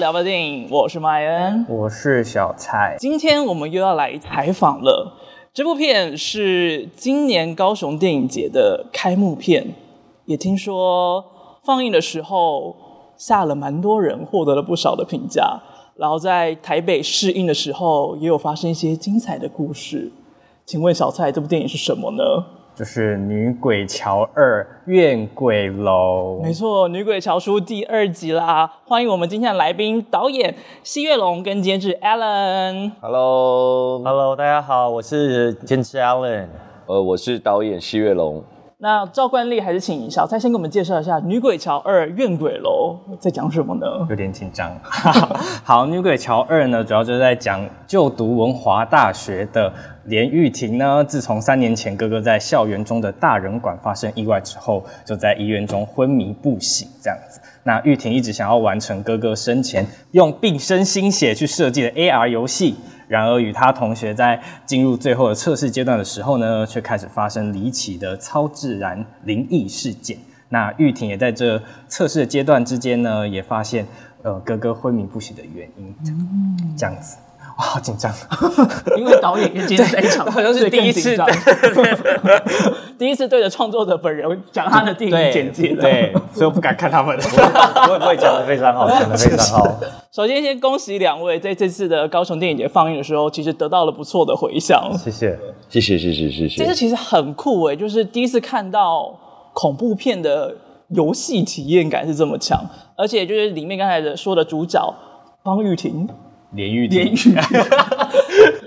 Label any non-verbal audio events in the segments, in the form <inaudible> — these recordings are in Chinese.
聊吧电影，我是麦恩，我是小蔡。今天我们又要来采访了。这部片是今年高雄电影节的开幕片，也听说放映的时候吓了蛮多人，获得了不少的评价。然后在台北试映的时候，也有发生一些精彩的故事。请问小蔡，这部电影是什么呢？就是《女鬼桥二怨鬼楼》。没错，《女鬼桥》出第二集啦！欢迎我们今天的来宾，导演西月龙跟监制 Alan。Hello，Hello，大家好，我是监制 Alan。呃，我是导演西月龙。那照惯例，还是请小蔡先给我们介绍一下《女鬼桥二怨鬼楼》在讲什么呢？有点紧张。<laughs> 好，《女鬼桥二》呢，主要就是在讲就读文华大学的连玉婷呢，自从三年前哥哥在校园中的大人馆发生意外之后，就在医院中昏迷不醒，这样子。那玉婷一直想要完成哥哥生前用毕生心血去设计的 AR 游戏。然而，与他同学在进入最后的测试阶段的时候呢，却开始发生离奇的超自然灵异事件。那玉婷也在这测试的阶段之间呢，也发现呃哥哥昏迷不醒的原因，这样子。哇，好紧张，<laughs> 因为导演跟监制在一场，好像是第一次，<laughs> 第一次对着创作者本人讲他的电影简介的，对，所以我不敢看他们。<laughs> 我也不会，讲的非常好，讲的非常好。首先，先恭喜两位在这次的高雄电影节放映的时候，其实得到了不错的回响。谢谢，谢谢，谢谢，谢谢。这次其实很酷诶，就是第一次看到恐怖片的游戏体验感是这么强，而且就是里面刚才的说的主角方玉婷。连玉婷，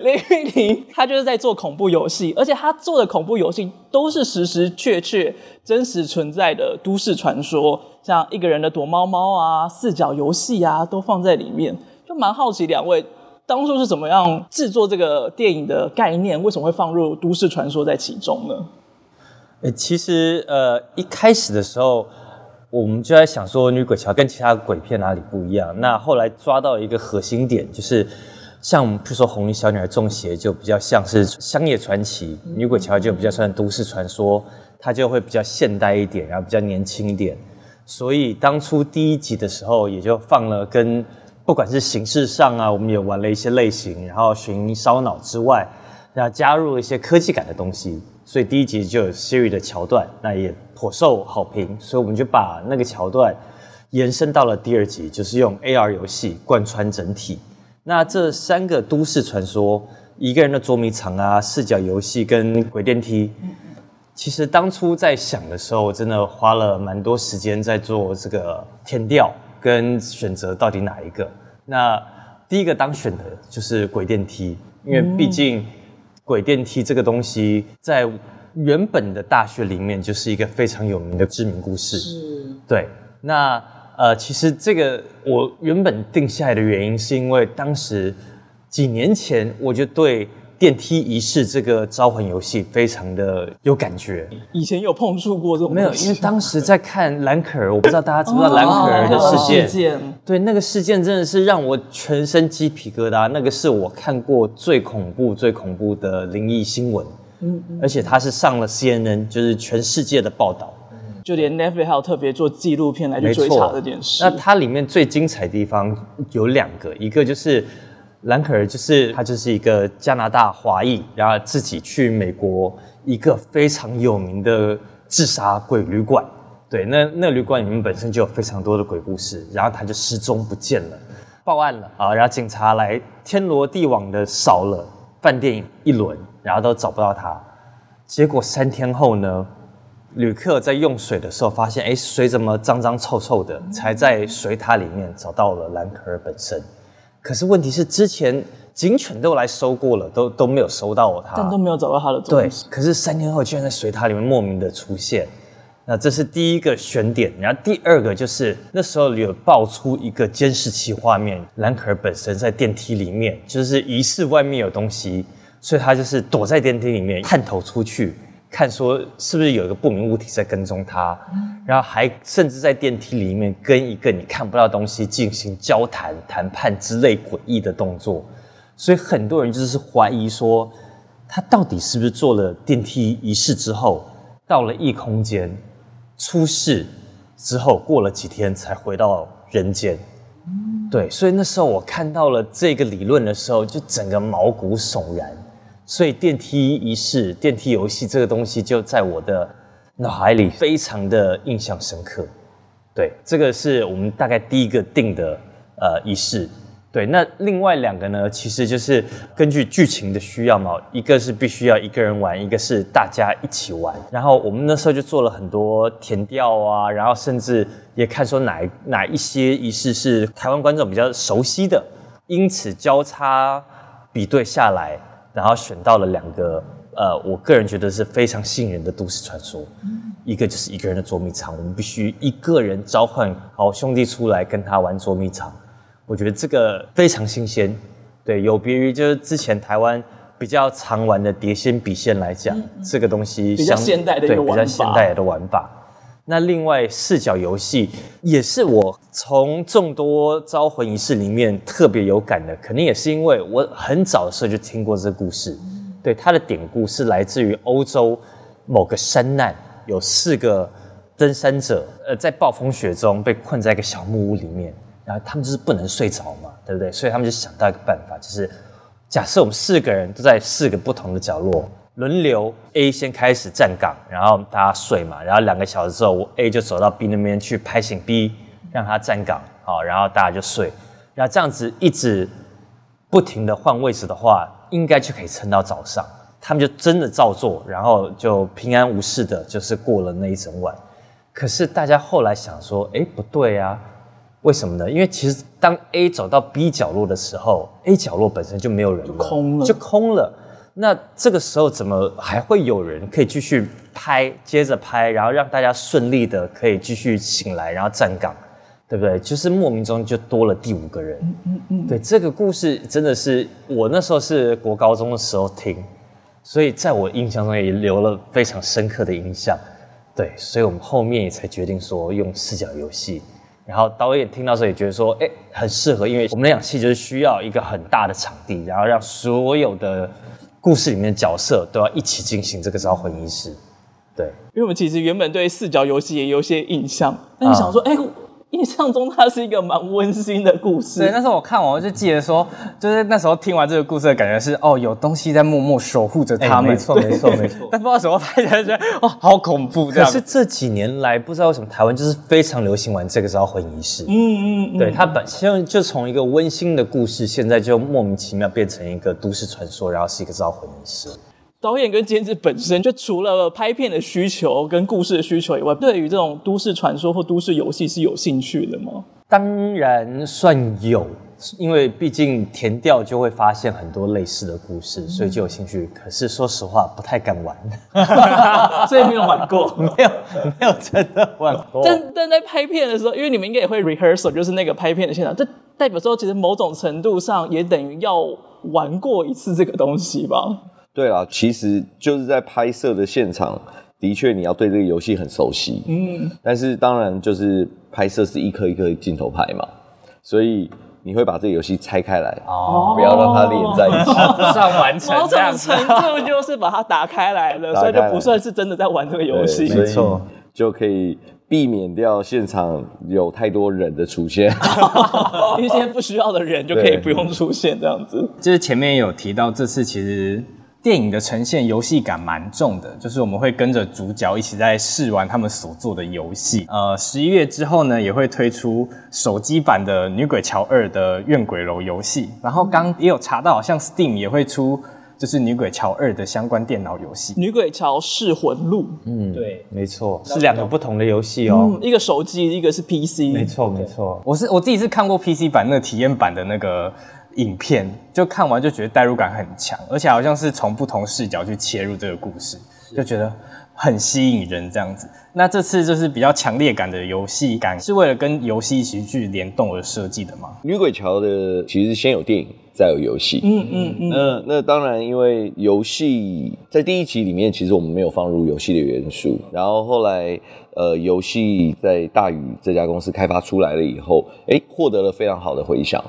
连玉婷，<laughs> 他就是在做恐怖游戏，而且他做的恐怖游戏都是实实确确、真实存在的都市传说，像一个人的躲猫猫啊、四角游戏啊，都放在里面。就蛮好奇，两位当初是怎么样制作这个电影的概念？为什么会放入都市传说在其中呢？欸，其实呃，一开始的时候。我们就在想说，女鬼桥跟其他鬼片哪里不一样？那后来抓到一个核心点，就是像比如说《红衣小女孩》中邪就比较像是乡野传奇，女鬼桥就比较算都市传说，它就会比较现代一点，然后比较年轻一点。所以当初第一集的时候，也就放了跟不管是形式上啊，我们也玩了一些类型，然后寻烧脑之外，然后加入了一些科技感的东西。所以第一集就有 Siri 的桥段，那也颇受好评，所以我们就把那个桥段延伸到了第二集，就是用 AR 游戏贯穿整体。那这三个都市传说，一个人的捉迷藏啊，视角游戏跟鬼电梯，其实当初在想的时候，真的花了蛮多时间在做这个田调跟选择到底哪一个。那第一个当选的就是鬼电梯，因为毕竟。鬼电梯这个东西，在原本的大学里面就是一个非常有名的知名故事。是，对。那呃，其实这个我原本定下来的原因，是因为当时几年前我就对。电梯仪式这个招魂游戏非常的有感觉，以前有碰触过这种没有？因为当时在看兰可儿，我不知道大家知不知道兰可儿的事件。事件对，那个事件真的是让我全身鸡皮疙瘩。那个是我看过最恐怖、最恐怖的灵异新闻。嗯，而且它是上了 CNN，就是全世界的报道，就连 Netflix 还有特别做纪录片来去追查这件事。那它里面最精彩的地方有两个，一个就是。兰可儿就是他，就是一个加拿大华裔，然后自己去美国一个非常有名的自杀鬼旅馆。对，那那旅馆里面本身就有非常多的鬼故事，然后他就失踪不见了，报案了啊，然后警察来天罗地网的扫了饭店一轮，然后都找不到他。结果三天后呢，旅客在用水的时候发现，哎，水怎么脏脏臭臭的？才在水塔里面找到了兰可儿本身。可是问题是，之前警犬都来搜过了，都都没有搜到它，但都没有找到它的踪迹。对，可是三天后居然在水塔里面莫名的出现，那这是第一个悬点。然后第二个就是那时候有爆出一个监视器画面，兰可儿本身在电梯里面，就是疑似外面有东西，所以他就是躲在电梯里面探头出去。看说是不是有一个不明物体在跟踪他，然后还甚至在电梯里面跟一个你看不到东西进行交谈、谈判之类诡异的动作，所以很多人就是怀疑说，他到底是不是做了电梯仪式之后，到了异空间，出事之后过了几天才回到人间，对，所以那时候我看到了这个理论的时候，就整个毛骨悚然。所以电梯仪式、电梯游戏这个东西就在我的脑海里非常的印象深刻。对，这个是我们大概第一个定的呃仪式。对，那另外两个呢，其实就是根据剧情的需要嘛，一个是必须要一个人玩，一个是大家一起玩。然后我们那时候就做了很多填调啊，然后甚至也看说哪哪一些仪式是台湾观众比较熟悉的，因此交叉比对下来，然后选到了两个呃，我个人觉得是非常吸引人的都市传说。一个就是一个人的捉迷藏，我们必须一个人召唤好兄弟出来跟他玩捉迷藏。我觉得这个非常新鲜，对，有别于就是之前台湾比较常玩的碟仙笔仙来讲，嗯、这个东西比较现代的一个玩法。对，比较现代的玩法。那另外视角游戏也是我从众多招魂仪式里面特别有感的，可能也是因为我很早的时候就听过这个故事。对，它的典故是来自于欧洲某个山难，有四个登山者，呃，在暴风雪中被困在一个小木屋里面。然后他们就是不能睡着嘛，对不对？所以他们就想到一个办法，就是假设我们四个人都在四个不同的角落，轮流 A 先开始站岗，然后大家睡嘛。然后两个小时之后，A 就走到 B 那边去拍醒 B，让他站岗，好，然后大家就睡。然后这样子一直不停的换位置的话，应该就可以撑到早上。他们就真的照做，然后就平安无事的，就是过了那一整晚。可是大家后来想说，哎，不对啊。为什么呢？因为其实当 A 走到 B 角落的时候，A 角落本身就没有人了，空了，就空了。那这个时候怎么还会有人可以继续拍，接着拍，然后让大家顺利的可以继续醒来，然后站岗，对不对？就是莫名中就多了第五个人。嗯嗯嗯。对，这个故事真的是我那时候是国高中的时候听，所以在我印象中也留了非常深刻的印象。对，所以我们后面也才决定说用视角游戏。然后导演听到时候也觉得说，哎，很适合，因为我们那场戏就是需要一个很大的场地，然后让所有的故事里面的角色都要一起进行这个招魂仪式。对，因为我们其实原本对四角游戏也有些印象，那你想说，哎、嗯。印象中它是一个蛮温馨的故事。对，那时候我看完，我就记得说，就是那时候听完这个故事的感觉是，哦，有东西在默默守护着他们。没错，没错，没错。<laughs> 但不知道什么拍起来觉得，哦，好恐怖这样。可是这几年来，不知道为什么台湾就是非常流行玩这个招魂仪式。嗯嗯嗯。对，它本身就从一个温馨的故事，现在就莫名其妙变成一个都市传说，然后是一个招魂仪式。导演跟监制本身就除了拍片的需求跟故事的需求以外，对于这种都市传说或都市游戏是有兴趣的吗？当然算有，因为毕竟填调就会发现很多类似的故事，所以就有兴趣。可是说实话，不太敢玩，<laughs> 所以没有玩过，<laughs> 没有没有真的玩过。但但在拍片的时候，因为你们应该也会 rehearsal，就是那个拍片的现场，这代表说其实某种程度上也等于要玩过一次这个东西吧。对啦，其实就是在拍摄的现场，的确你要对这个游戏很熟悉。嗯，但是当然就是拍摄是一颗一颗镜头拍嘛，所以你会把这个游戏拆开来，哦，不要让它连在一起，<laughs> 不算完成。某种程度就是把它打开来了，所以就不算是真的在玩这个游戏。没错，就可以避免掉现场有太多人的出现，<laughs> 一些不需要的人就可以不用出现这样子。就是前面有提到，这次其实。电影的呈现游戏感蛮重的，就是我们会跟着主角一起在试玩他们所做的游戏。呃，十一月之后呢，也会推出手机版的《女鬼桥二》的怨鬼楼游戏。然后刚也有查到，好像 Steam 也会出就是《女鬼桥二》的相关电脑游戏，《女鬼桥噬魂录》。嗯，对，没错，是两个不同的游戏哦，嗯，一个手机，一个是 PC。没错，没错，我是我自己是看过 PC 版那个体验版的那个。影片就看完就觉得代入感很强，而且好像是从不同视角去切入这个故事，就觉得很吸引人这样子。那这次就是比较强烈感的游戏感，是为了跟游戏一起去联动而设计的吗？女鬼桥的其实先有电影，再有游戏。嗯嗯嗯。那那当然，因为游戏在第一集里面，其实我们没有放入游戏的元素。然后后来，呃，游戏在大宇这家公司开发出来了以后，哎，获得了非常好的回响。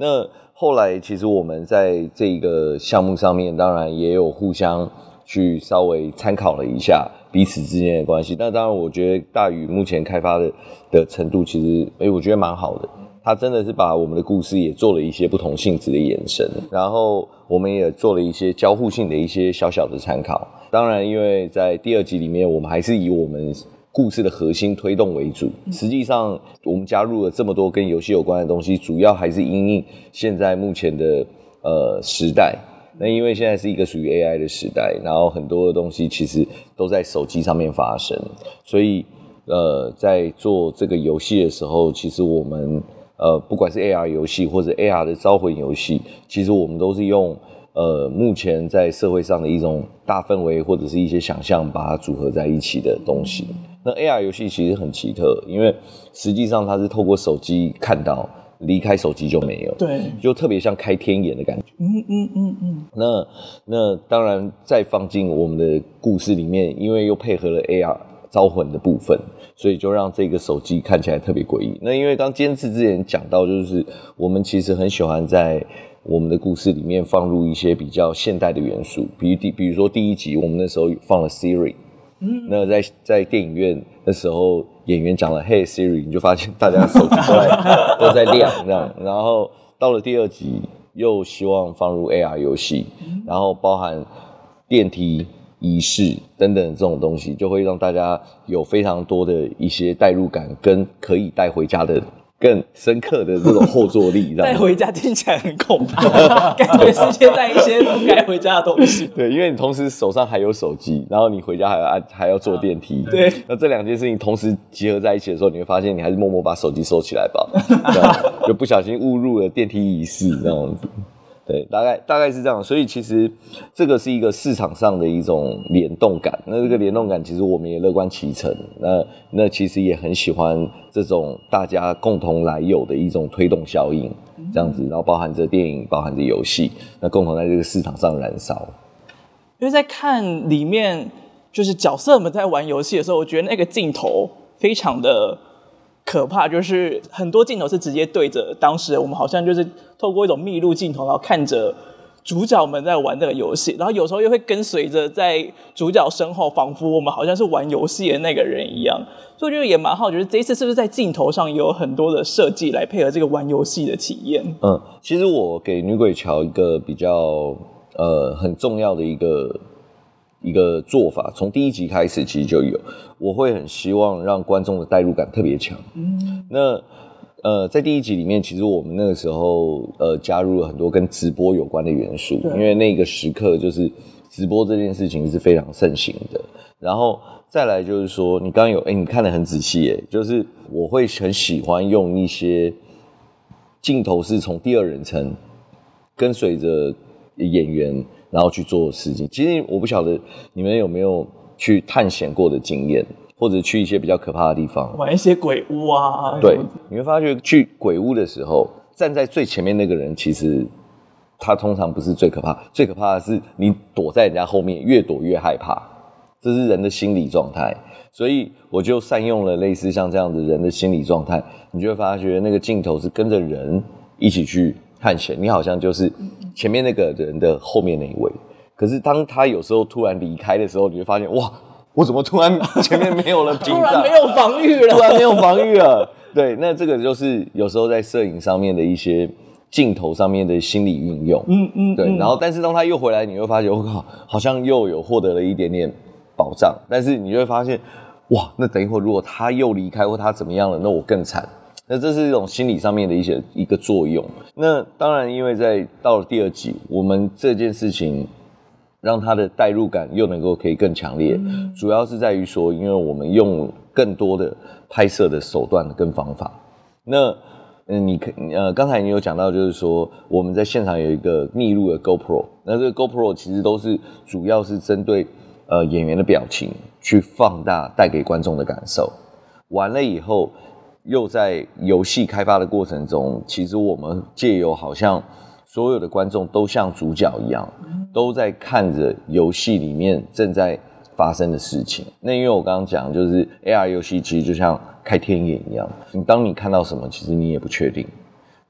那后来，其实我们在这个项目上面，当然也有互相去稍微参考了一下彼此之间的关系。那当然，我觉得大宇目前开发的的程度，其实，哎，我觉得蛮好的。他真的是把我们的故事也做了一些不同性质的延伸，然后我们也做了一些交互性的一些小小的参考。当然，因为在第二集里面，我们还是以我们故事的核心推动为主。实际上，我们加入了这么多跟游戏有关的东西，主要还是因应现在目前的呃时代。那因为现在是一个属于 AI 的时代，然后很多的东西其实都在手机上面发生，所以呃，在做这个游戏的时候，其实我们。呃，不管是 AR 游戏或者 AR 的招魂游戏，其实我们都是用呃目前在社会上的一种大氛围或者是一些想象，把它组合在一起的东西。那 AR 游戏其实很奇特，因为实际上它是透过手机看到，离开手机就没有，对，就特别像开天眼的感觉。嗯嗯嗯嗯。那那当然再放进我们的故事里面，因为又配合了 AR。招魂的部分，所以就让这个手机看起来特别诡异。那因为刚监制之前讲到，就是我们其实很喜欢在我们的故事里面放入一些比较现代的元素，比如第，比如说第一集我们那时候放了 Siri，嗯，那在在电影院的时候，演员讲了 Hey Siri，你就发现大家手机都在 <laughs> 都在亮这样。然后到了第二集，又希望放入 AR 游戏，然后包含电梯。仪式等等这种东西，就会让大家有非常多的一些代入感，跟可以带回家的更深刻的这种后坐力。<laughs> 带回家听起来很恐怖，<laughs> 感觉是先带一些不该回家的东西。<laughs> 对，因为你同时手上还有手机，然后你回家还要按还要坐电梯。啊、对，那这两件事情同时结合在一起的时候，你会发现你还是默默把手机收起来吧，就不小心误入了电梯仪式这样子。对，大概大概是这样，所以其实这个是一个市场上的一种联动感。那这个联动感，其实我们也乐观其成。那那其实也很喜欢这种大家共同来有的一种推动效应，这样子，然后包含着电影，包含着游戏，那共同在这个市场上燃烧。因为在看里面，就是角色们在玩游戏的时候，我觉得那个镜头非常的。可怕，就是很多镜头是直接对着当时我们，好像就是透过一种密录镜头，然后看着主角们在玩这个游戏，然后有时候又会跟随着在主角身后，仿佛我们好像是玩游戏的那个人一样。所以我觉得也蛮好，就是这一次是不是在镜头上也有很多的设计来配合这个玩游戏的体验？嗯，其实我给女鬼桥一个比较呃很重要的一个。一个做法，从第一集开始其实就有，我会很希望让观众的代入感特别强。嗯，那呃，在第一集里面，其实我们那个时候呃加入了很多跟直播有关的元素，因为那个时刻就是直播这件事情是非常盛行的。然后再来就是说，你刚刚有哎，你看的很仔细哎，就是我会很喜欢用一些镜头是从第二人称跟随着演员。然后去做事情。其实我不晓得你们有没有去探险过的经验，或者去一些比较可怕的地方，玩一些鬼屋啊。对，你会发觉去鬼屋的时候，站在最前面那个人，其实他通常不是最可怕，最可怕的是你躲在人家后面，越躲越害怕。这是人的心理状态。所以我就善用了类似像这样的人的心理状态，你就会发觉那个镜头是跟着人一起去。探险，你好像就是前面那个人的后面那一位。可是当他有时候突然离开的时候，你会发现，哇，我怎么突然前面没有了 <laughs> 屏障，突然没有防御了，突然没有防御了。对，那这个就是有时候在摄影上面的一些镜头上面的心理运用。嗯嗯，对。然后，但是当他又回来，你会发现，我靠，好像又有获得了一点点保障。但是你就会发现，哇，那等一会儿如果他又离开或他怎么样了，那我更惨。那这是一种心理上面的一些一个作用。那当然，因为在到了第二集，我们这件事情让他的代入感又能够可以更强烈，嗯、主要是在于说，因为我们用更多的拍摄的手段跟方法。那嗯，你可呃，刚才你有讲到，就是说我们在现场有一个密录的 GoPro，那这个 GoPro 其实都是主要是针对呃演员的表情去放大，带给观众的感受。完了以后。又在游戏开发的过程中，其实我们借由好像所有的观众都像主角一样，都在看着游戏里面正在发生的事情。那因为我刚刚讲，就是 AR 游戏其实就像开天眼一样，你当你看到什么，其实你也不确定。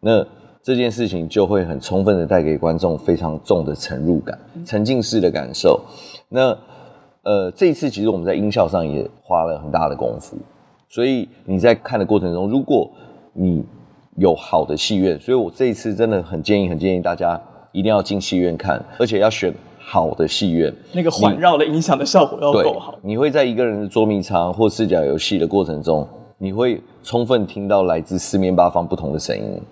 那这件事情就会很充分的带给观众非常重的沉入感、沉浸式的感受。那呃，这一次其实我们在音效上也花了很大的功夫。所以你在看的过程中，如果你有好的戏院，所以我这一次真的很建议，很建议大家一定要进戏院看，而且要选好的戏院，那个环绕的音响的效果要够好。你会在一个人的捉迷藏或视角游戏的过程中，你会充分听到来自四面八方不同的声音，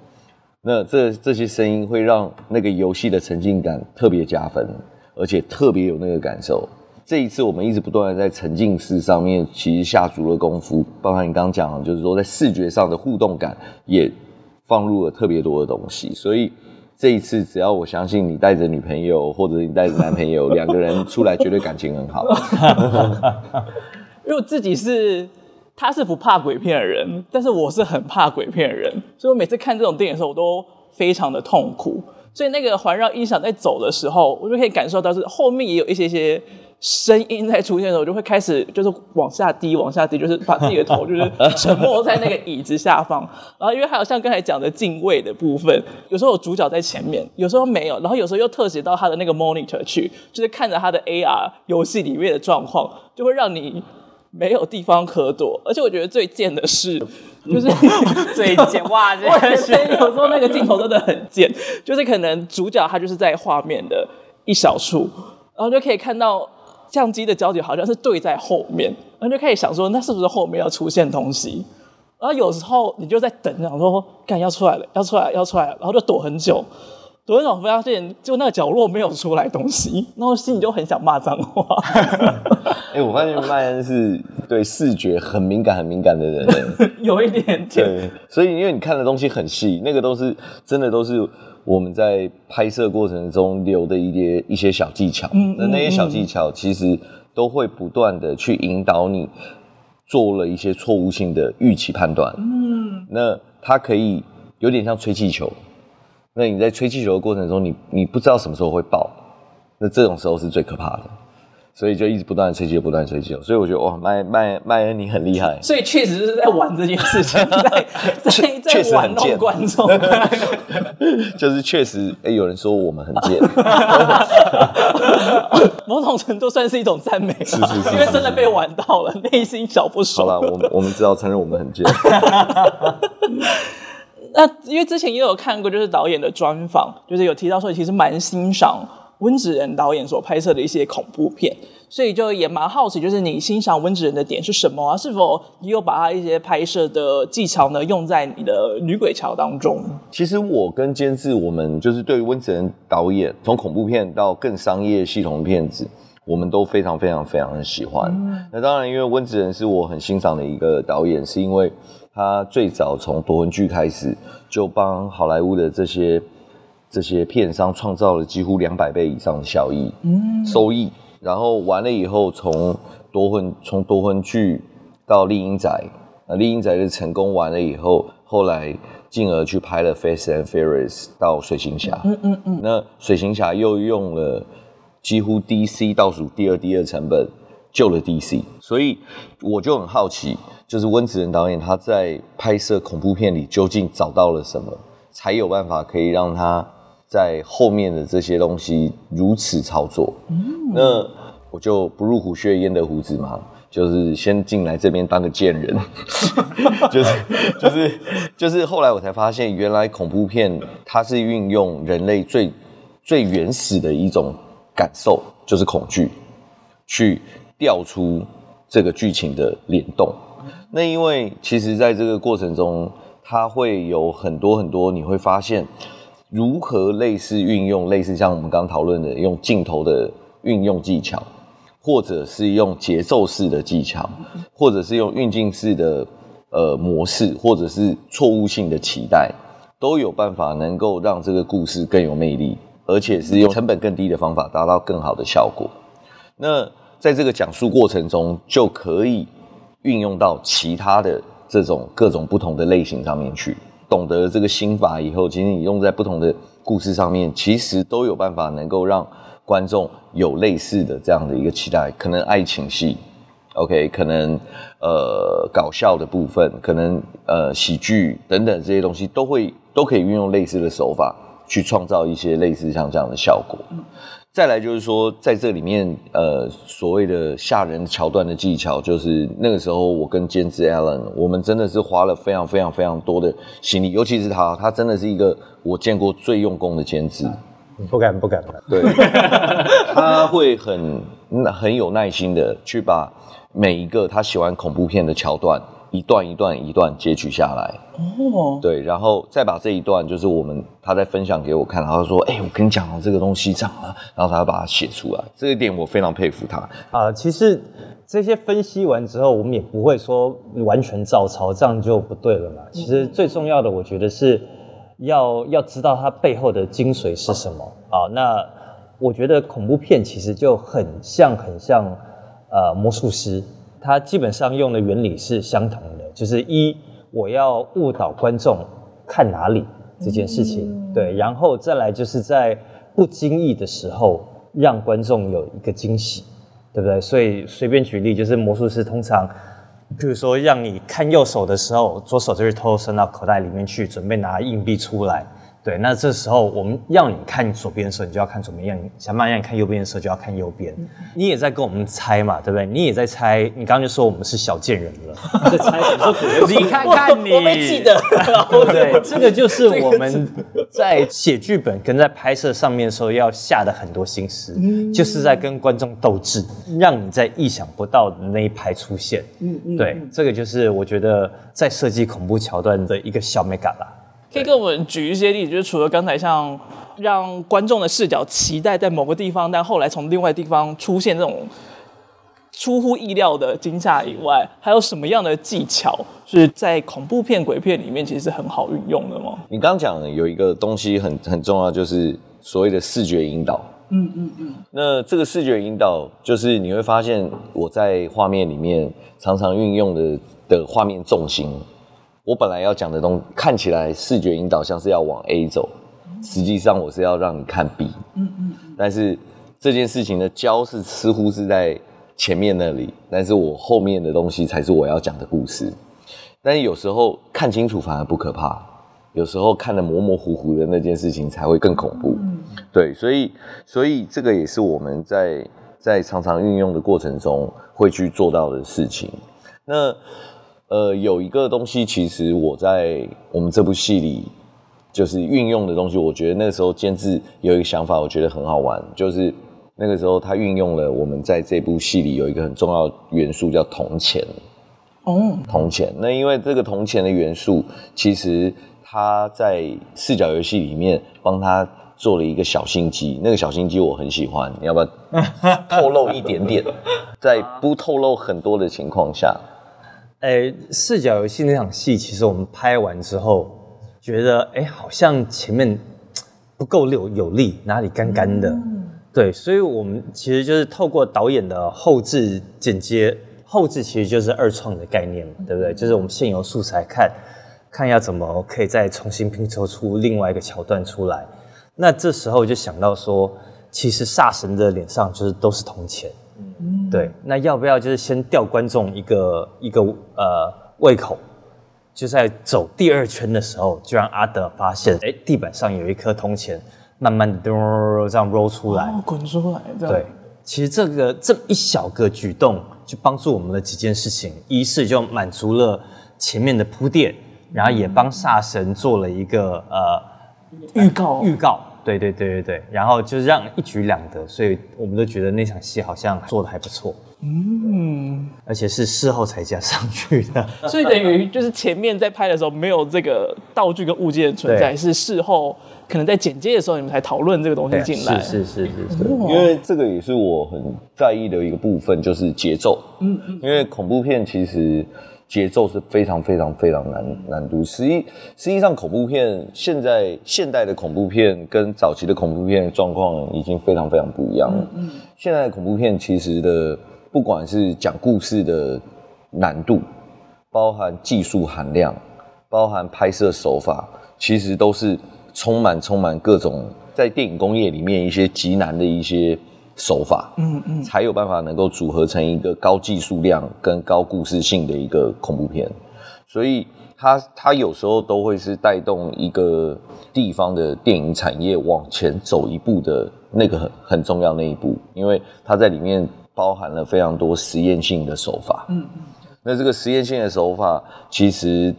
那这这些声音会让那个游戏的沉浸感特别加分，而且特别有那个感受。这一次我们一直不断的在沉浸式上面其实下足了功夫，包括你刚刚讲，就是说在视觉上的互动感也放入了特别多的东西。所以这一次，只要我相信你带着女朋友或者你带着男朋友两个人出来，绝对感情很好。<laughs> 因为自己是他是不怕鬼片的人，但是我是很怕鬼片的人，所以我每次看这种电影的时候，我都非常的痛苦。所以那个环绕音响在走的时候，我就可以感受到是后面也有一些些。声音在出现的时候，我就会开始就是往下低，往下低，就是把自己的头就是 <laughs> 沉没在那个椅子下方。然后因为还有像刚才讲的敬畏的部分，有时候有主角在前面，有时候没有，然后有时候又特写到他的那个 monitor 去，就是看着他的 AR 游戏里面的状况，就会让你没有地方可躲。而且我觉得最贱的是，就是 <laughs> 最贱哇！这个是有时候那个镜头真的很贱，就是可能主角他就是在画面的一小处，然后就可以看到。相机的焦点好像是对在后面，然后就开始想说，那是不是后面要出现东西？然后有时候你就在等，想说，干要出来了，要出来，要出来了，然后就躲很久，躲很久，发现就那个角落没有出来东西，然后心里就很想骂脏话。<laughs> 哎、欸，我发现麦恩是对视觉很敏感、很敏感的人，<laughs> 有一点点。对，所以因为你看的东西很细，那个都是真的，都是。我们在拍摄过程中留的一些一些小技巧，那那些小技巧其实都会不断的去引导你做了一些错误性的预期判断。嗯，那它可以有点像吹气球，那你在吹气球的过程中你，你你不知道什么时候会爆，那这种时候是最可怕的。所以就一直不断吹气，不断吹气。所以我觉得哇，麦麦麦恩你很厉害。所以确实是在玩这件事情，<laughs> 在在在玩弄观众。<laughs> 就是确实，哎、欸，有人说我们很贱，<laughs> 某种程度算是一种赞美，是是，是，是，因为真的被玩到了，内心小不爽。好了，我我们只好承认我们很贱。那因为之前也有看过，就是导演的专访，就是有提到说，其实蛮欣赏。温子仁导演所拍摄的一些恐怖片，所以就也蛮好奇，就是你欣赏温子仁的点是什么啊？是否你有把他一些拍摄的技巧呢用在你的《女鬼桥》当中？其实我跟监制，我们就是对于温子仁导演，从恐怖片到更商业系统的片子，我们都非常非常非常的喜欢。嗯、那当然，因为温子仁是我很欣赏的一个导演，是因为他最早从夺魂剧开始，就帮好莱坞的这些。这些片商创造了几乎两百倍以上的效益、嗯、收益，然后完了以后，从夺魂从夺魂锯到丽英仔，那丽英仔的成功完了以后，后来进而去拍了 Face and Furious 到水行侠，嗯嗯嗯，那水行侠又用了几乎 DC 倒数第二第二成本救了 DC，所以我就很好奇，就是温子仁导演他在拍摄恐怖片里究竟找到了什么，才有办法可以让他。在后面的这些东西如此操作，嗯、那我就不入虎穴焉得虎子嘛，就是先进来这边当个贱人，<laughs> 就是就是就是后来我才发现，原来恐怖片它是运用人类最最原始的一种感受，就是恐惧，去调出这个剧情的联动。那因为其实在这个过程中，它会有很多很多，你会发现。如何类似运用类似像我们刚刚讨论的用镜头的运用技巧，或者是用节奏式的技巧，或者是用运镜式的呃模式，或者是错误性的期待，都有办法能够让这个故事更有魅力，而且是用成本更低的方法达到更好的效果。那在这个讲述过程中，就可以运用到其他的这种各种不同的类型上面去。懂得这个心法以后，其实你用在不同的故事上面，其实都有办法能够让观众有类似的这样的一个期待。可能爱情戏，OK，可能呃搞笑的部分，可能呃喜剧等等这些东西，都会都可以运用类似的手法去创造一些类似像这样的效果。再来就是说，在这里面，呃，所谓的吓人桥段的技巧，就是那个时候我跟监制 Alan，我们真的是花了非常非常非常多的心力，尤其是他，他真的是一个我见过最用功的监制。不敢不敢不敢。对，他会很很有耐心的去把每一个他喜欢恐怖片的桥段。一段一段一段截取下来，哦，对，然后再把这一段，就是我们他在分享给我看，然后说，哎、欸，我跟你讲哦，这个东西这样啊，然后他把它写出来，这一点我非常佩服他。啊，其实这些分析完之后，我们也不会说完全照抄，这样就不对了嘛。其实最重要的，我觉得是要要知道它背后的精髓是什么啊。那我觉得恐怖片其实就很像很像呃魔术师。它基本上用的原理是相同的，就是一我要误导观众看哪里这件事情，嗯、对，然后再来就是在不经意的时候让观众有一个惊喜，对不对？所以随便举例，就是魔术师通常，比如说让你看右手的时候，左手就会偷偷伸到口袋里面去，准备拿硬币出来。对，那这时候我们要你看左边的时候，你就要看左边；要你想办法让你看右边的时候，就要看右边。你也在跟我们猜嘛，对不对？你也在猜。你刚刚就说我们是小贱人了，在猜什么？<laughs> 你看看你，我没记得。<laughs> 对，这个就是我们 <laughs> 在写剧本跟在拍摄上面的时候要下的很多心思，就是在跟观众斗智，让你在意想不到的那一排出现。嗯嗯，对，这个就是我觉得在设计恐怖桥段的一个小美感啦。可以跟我们举一些例子，就是除了刚才像让观众的视角期待在某个地方，但后来从另外地方出现这种出乎意料的惊吓以外，还有什么样的技巧是在恐怖片、鬼片里面其实是很好运用的吗？你刚刚讲有一个东西很很重要，就是所谓的视觉引导。嗯嗯嗯。那这个视觉引导，就是你会发现我在画面里面常常运用的的画面重心。我本来要讲的东西，看起来视觉引导像是要往 A 走，实际上我是要让你看 B。嗯嗯。但是这件事情的焦是似乎是在前面那里，但是我后面的东西才是我要讲的故事。但是有时候看清楚反而不可怕，有时候看得模模糊糊的那件事情才会更恐怖。嗯。对，所以所以这个也是我们在在常常运用的过程中会去做到的事情。那。呃，有一个东西，其实我在我们这部戏里就是运用的东西，我觉得那个时候监制有一个想法，我觉得很好玩，就是那个时候他运用了我们在这部戏里有一个很重要元素叫铜钱。哦，铜钱。那因为这个铜钱的元素，其实他在视角游戏里面帮他做了一个小心机，那个小心机我很喜欢，你要不要透露一点点？<laughs> 在不透露很多的情况下。诶，视角游戏那场戏，其实我们拍完之后，觉得哎，好像前面不够有有力，哪里干干的，嗯、对，所以我们其实就是透过导演的后置剪接，后置其实就是二创的概念嘛，对不对？就是我们现有素材看，看要怎么可以再重新拼凑出另外一个桥段出来。那这时候就想到说，其实煞神的脸上就是都是铜钱。对，那要不要就是先吊观众一个一个呃胃口，就在走第二圈的时候，就让阿德发现，哎，地板上有一颗铜钱，慢慢的这样 roll 出来，哦，滚出来。对，其实这个这么一小个举动，就帮助我们的几件事情，一是就满足了前面的铺垫，然后也帮煞神做了一个呃预告预告。对对对对对，然后就是让一举两得，所以我们都觉得那场戏好像做的还不错，嗯，而且是事后才加上去的，<laughs> 所以等于就是前面在拍的时候没有这个道具跟物件的存在，是事后可能在剪接的时候你们才讨论这个东西进来，是是是是是，因为这个也是我很在意的一个部分，就是节奏，嗯嗯，因为恐怖片其实。节奏是非常非常非常难难度。实际实际上，恐怖片现在现代的恐怖片跟早期的恐怖片状况已经非常非常不一样了。嗯，现在的恐怖片其实的不管是讲故事的难度，包含技术含量，包含拍摄手法，其实都是充满充满各种在电影工业里面一些极难的一些。手法，嗯嗯，才有办法能够组合成一个高技术量跟高故事性的一个恐怖片。所以它它有时候都会是带动一个地方的电影产业往前走一步的那个很很重要那一步，因为它在里面包含了非常多实验性的手法。嗯嗯，那这个实验性的手法，其实，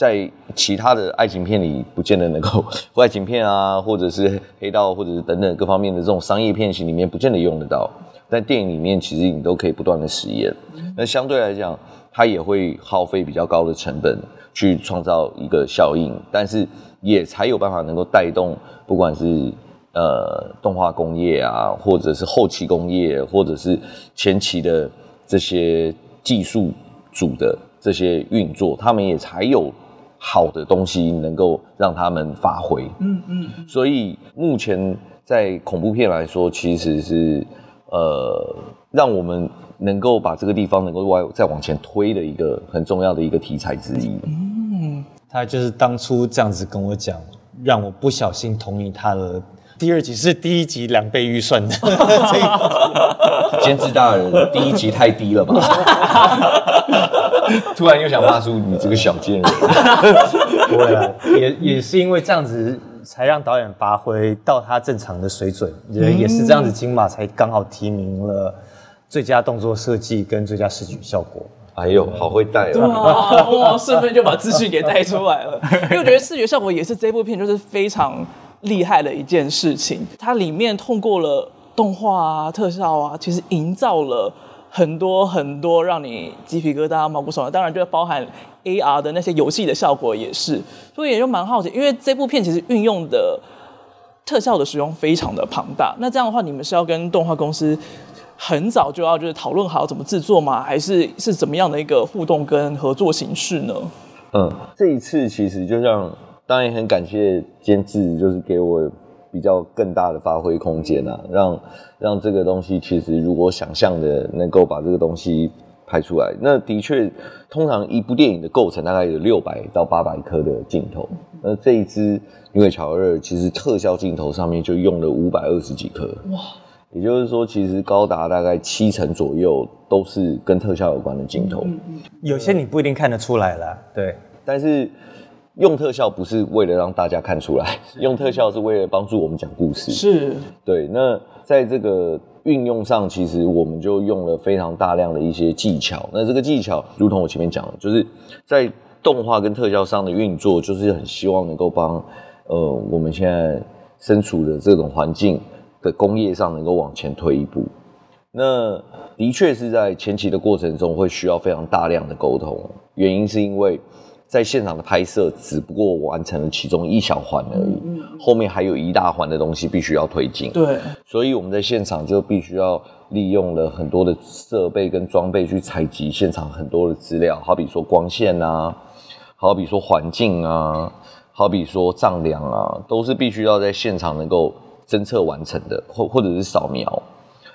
在其他的爱情片里不见得能够，<laughs> 爱情片啊，或者是黑道，或者是等等各方面的这种商业片型里面不见得用得到，但电影里面其实你都可以不断的实验。那相对来讲。它也会耗费比较高的成本去创造一个效应，但是也才有办法能够带动，不管是呃动画工业啊，或者是后期工业，或者是前期的这些技术组的这些运作，他们也才有好的东西能够让他们发挥。嗯嗯。所以目前在恐怖片来说，其实是呃让我们。能够把这个地方能够往再往前推的一个很重要的一个题材之一。嗯，他就是当初这样子跟我讲，让我不小心同意他的第二集是第一集两倍预算的。<laughs> 监制大人，第一集太低了吧？<laughs> 突然又想骂出你这个小贱人。不会啦，也也是因为这样子才让导演发挥到他正常的水准，也也是这样子金马才刚好提名了。最佳动作设计跟最佳视觉效果，哎呦，好会带哦！哇，顺便就把资讯给带出来了。因为我觉得视觉效果也是这部片就是非常厉害的一件事情。它里面通过了动画啊、特效啊，其实营造了很多很多让你鸡皮疙瘩、毛骨悚然。当然，就包含 AR 的那些游戏的效果也是。所以也就蛮好奇，因为这部片其实运用的特效的使用非常的庞大。那这样的话，你们是要跟动画公司？很早就要就是讨论好怎么制作吗？还是是怎么样的一个互动跟合作形式呢？嗯，这一次其实就像，当然也很感谢监制，就是给我比较更大的发挥空间啊，让让这个东西其实如果想象的能够把这个东西拍出来，那的确，通常一部电影的构成大概有六百到八百颗的镜头，那这一支《女鬼桥二》其实特效镜头上面就用了五百二十几颗，哇！也就是说，其实高达大概七成左右都是跟特效有关的镜头。有些你不一定看得出来啦，对。但是用特效不是为了让大家看出来，用特效是为了帮助我们讲故事。是。对。那在这个运用上，其实我们就用了非常大量的一些技巧。那这个技巧，如同我前面讲的，就是在动画跟特效上的运作，就是很希望能够帮呃我们现在身处的这种环境。的工业上能够往前推一步，那的确是在前期的过程中会需要非常大量的沟通。原因是因为在现场的拍摄只不过完成了其中一小环而已，后面还有一大环的东西必须要推进。对，所以我们在现场就必须要利用了很多的设备跟装备去采集现场很多的资料，好比说光线啊，好比说环境啊，好比说丈量啊，都是必须要在现场能够。侦测完成的，或或者是扫描，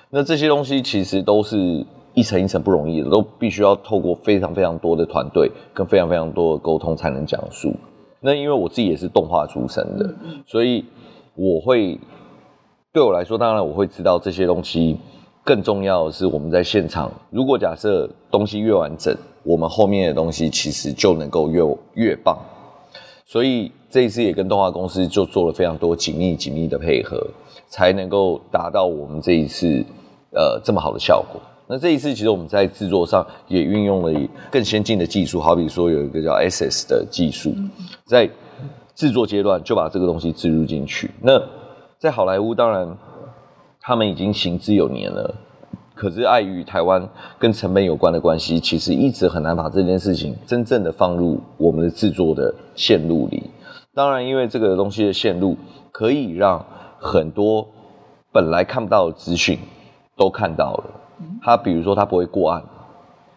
那这些东西其实都是一层一层不容易的，都必须要透过非常非常多的团队跟非常非常多的沟通才能讲述。那因为我自己也是动画出身的，所以我会对我来说，当然我会知道这些东西。更重要的是，我们在现场，如果假设东西越完整，我们后面的东西其实就能够越越棒。所以这一次也跟动画公司就做了非常多紧密紧密的配合，才能够达到我们这一次呃这么好的效果。那这一次其实我们在制作上也运用了更先进的技术，好比说有一个叫 SS 的技术，在制作阶段就把这个东西植入进去。那在好莱坞，当然他们已经行之有年了。可是碍于台湾跟成本有关的关系，其实一直很难把这件事情真正的放入我们的制作的线路里。当然，因为这个东西的线路可以让很多本来看不到的资讯都看到了。它比如说，它不会过暗，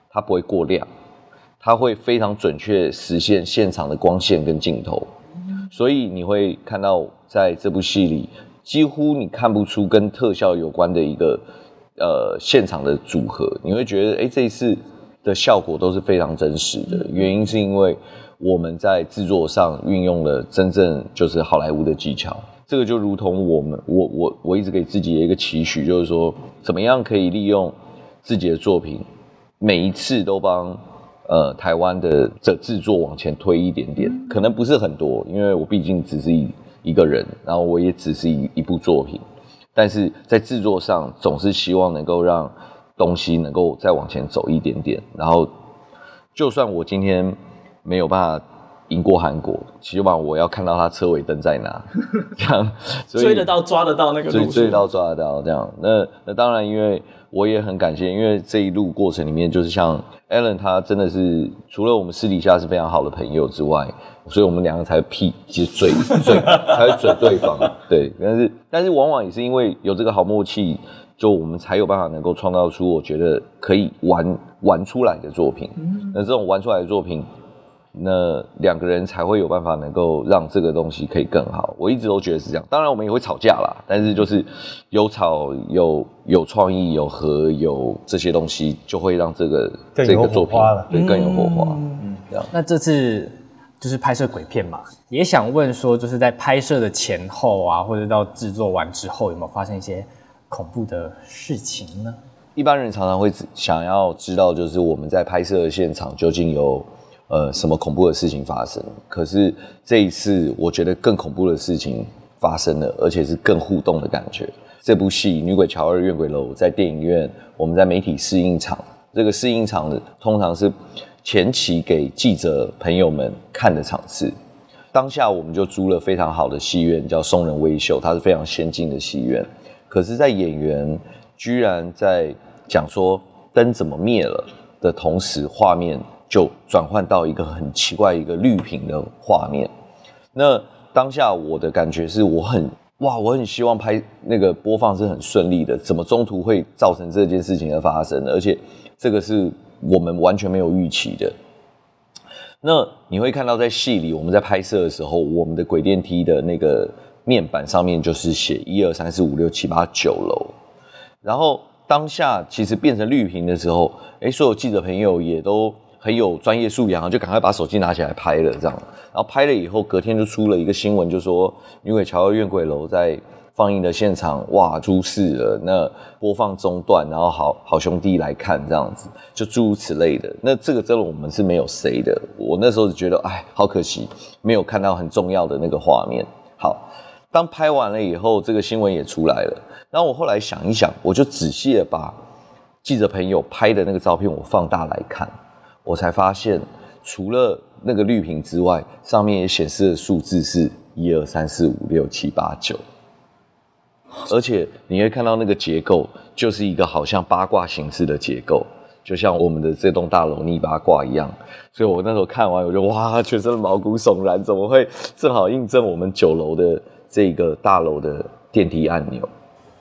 它不会过亮，它会非常准确实现现场的光线跟镜头。所以你会看到在这部戏里，几乎你看不出跟特效有关的一个。呃，现场的组合，你会觉得，哎、欸，这一次的效果都是非常真实的。原因是因为我们在制作上运用了真正就是好莱坞的技巧。这个就如同我们，我我我一直给自己的一个期许，就是说，怎么样可以利用自己的作品，每一次都帮呃台湾的这制作往前推一点点，可能不是很多，因为我毕竟只是一一个人，然后我也只是一一部作品，但是在制作上总是希望能够让东西能够再往前走一点点，然后就算我今天没有办法。赢过韩国，起码我要看到他车尾灯在哪，<laughs> 这样追得到抓得到那个路追追得到抓得到这样。那那当然，因为我也很感谢，因为这一路过程里面，就是像 Alan 他真的是除了我们私底下是非常好的朋友之外，所以我们两个才屁其实嘴嘴才会嘴对方。<laughs> 对，但是但是往往也是因为有这个好默契，就我们才有办法能够创造出我觉得可以玩玩出来的作品。那这种玩出来的作品。那两个人才会有办法能够让这个东西可以更好。我一直都觉得是这样。当然我们也会吵架啦，但是就是有吵有有创意有和有这些东西，就会让这个这个作品对更有火花。嗯，这样。那这次就是拍摄鬼片嘛，也想问说，就是在拍摄的前后啊，或者到制作完之后，有没有发生一些恐怖的事情呢？一般人常常会想要知道，就是我们在拍摄的现场究竟有。呃，什么恐怖的事情发生？可是这一次，我觉得更恐怖的事情发生了，而且是更互动的感觉。这部戏《女鬼桥二怨鬼楼》在电影院，我们在媒体试映场，这个试映场的通常是前期给记者朋友们看的场次。当下我们就租了非常好的戏院，叫松仁威秀，它是非常先进的戏院。可是，在演员居然在讲说灯怎么灭了的同时，画面。就转换到一个很奇怪一个绿屏的画面。那当下我的感觉是我很哇，我很希望拍那个播放是很顺利的，怎么中途会造成这件事情的发生？而且这个是我们完全没有预期的。那你会看到在戏里，我们在拍摄的时候，我们的轨电梯的那个面板上面就是写一二三四五六七八九楼。然后当下其实变成绿屏的时候，哎，所有记者朋友也都。很有专业素养，就赶快把手机拿起来拍了，这样。然后拍了以后，隔天就出了一个新闻，就说《女鬼桥怨鬼楼》在放映的现场，哇，出事了，那播放中断，然后好好兄弟来看，这样子，就诸如此类的。那这个真的我们是没有谁的。我那时候就觉得，哎，好可惜，没有看到很重要的那个画面。好，当拍完了以后，这个新闻也出来了。然后我后来想一想，我就仔细的把记者朋友拍的那个照片，我放大来看。我才发现，除了那个绿屏之外，上面也显示的数字是一二三四五六七八九，而且你会看到那个结构就是一个好像八卦形式的结构，就像我们的这栋大楼逆八卦一样。所以我那时候看完，我就哇，全身毛骨悚然，怎么会正好印证我们九楼的这个大楼的电梯按钮？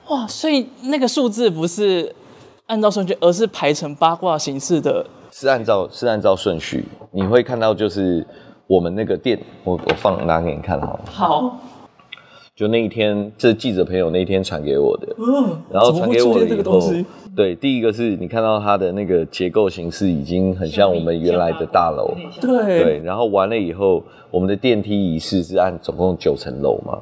哇，所以那个数字不是按照顺序，而是排成八卦形式的。是按照是按照顺序，你会看到就是我们那个店，我我放拿给你看好了。好，<laughs> 就那一天，这记者朋友那一天传给我的，嗯，然后传给我的以后，对，第一个是你看到它的那个结构形式已经很像我们原来的大楼，对对，然后完了以后，我们的电梯仪式是按总共九层楼嘛，